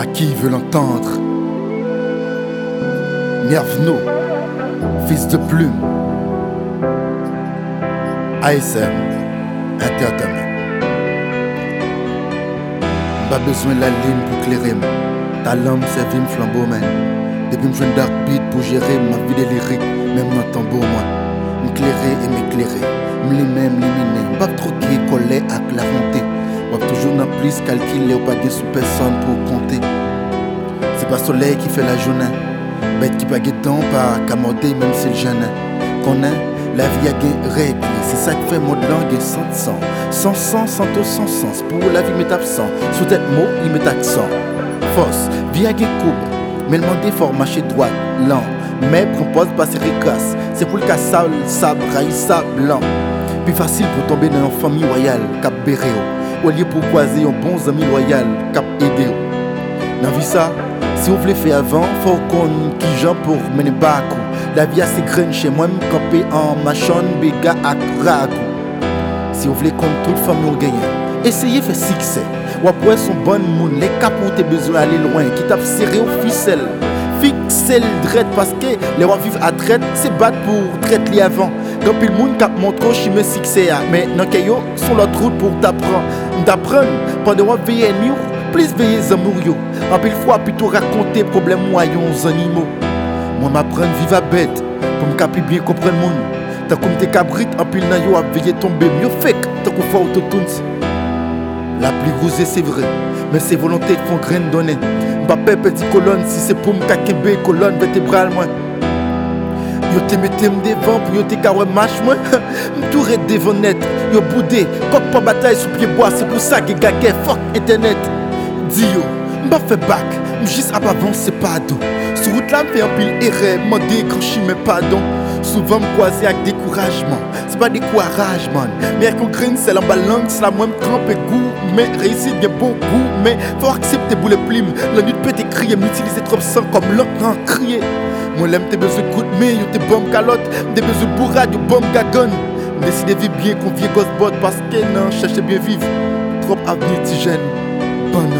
À qui veut l'entendre Nervno, fils de plume. ASM, Entertainment. Pas besoin de la ligne pour clairer. Ta lampe servit flambeau, man. Depuis que je un dark beat pour gérer ma vie de lyrique, même dans tambour, moi. M'éclairer et m'éclairer. M'limmer, m'éliminer. Pas troquer, coller à la Moi, toujours n'a plus calculer ou pas de sous personne pour compter. C'est pas soleil qui fait la journée. Bête qui pas temps pas camorder même si le jeune Connaît la vie a des règles. C'est ça qui fait mon langue sans sang. Sans sens, sans tout, sans sens. Pour la vie m'est absent. Sous tête mot, il met accent. Force, vie a des coupe. Mais le monde fort, marcher droite, lent. Mais propose pas ses ricasse. C'est pour le cas sable, sable, raïs, sable, blanc. Plus facile pour tomber dans une famille royale, cap Au lieu pour croiser un bon ami loyal, cap aider. Dans vie ça, si vous voulez faire avant, faut qu'on qui j'en pour mener bakou. La vie a ses graines chez moi, me camper en machon, béga à rago. Si vous voulez comme toute famille gagne, essayez faire succès. Ou après son bon monde, les cas pour tes besoins aller loin, qui t'a serré au ficelle. Fixer le dread parce que les rois vivent à traite, c'est battre pour traite li avant. Chimé succès, mais non yo route pour t'apprendre? T'apprendre pendant que veiller mieux, plus veiller amour yo. En pile fois plutôt raconter problème moyens animaux. Moi m'apprendre vivre à bête pour me caper bien comprendre le monde. T'as comme tes cabrites en pile na yo veiller tomber mieux fait tant qu'on fait autotune. La plus grosse c'est vrai, mais c'est volontés qui font graine donner. Mbappé petit colonne, si c'est pour m'kakebe colonne vertébrale moi. Yo te mette devant pour te kawe match moi. M'touré devant net, yo boudé, coq pas bataille sous pied bois, c'est pour ça que gagé fuck internet. Dis yo, m'a fait bac, m'jus à c'est pas d'eau. Sur route là m'fait un pile erreur, m'en décroché mais pardon. Souvent me pas découragement, man. Mais qu'on graine, c'est la balance, la même trempe et goût. Mais réussite bien beaucoup. Mais faut accepter pour les plumes. La nuit peut t'écrire, m'utiliser trop sans comme l'autre crier. Moi, l'aime tes besoins coups de main, tes bombes calottes, des besoins de bourrade, bombes gagon. Décidez de vivre bien vieille gosse bot parce que non, cherchez bien vivre. Trop avenir, jeune.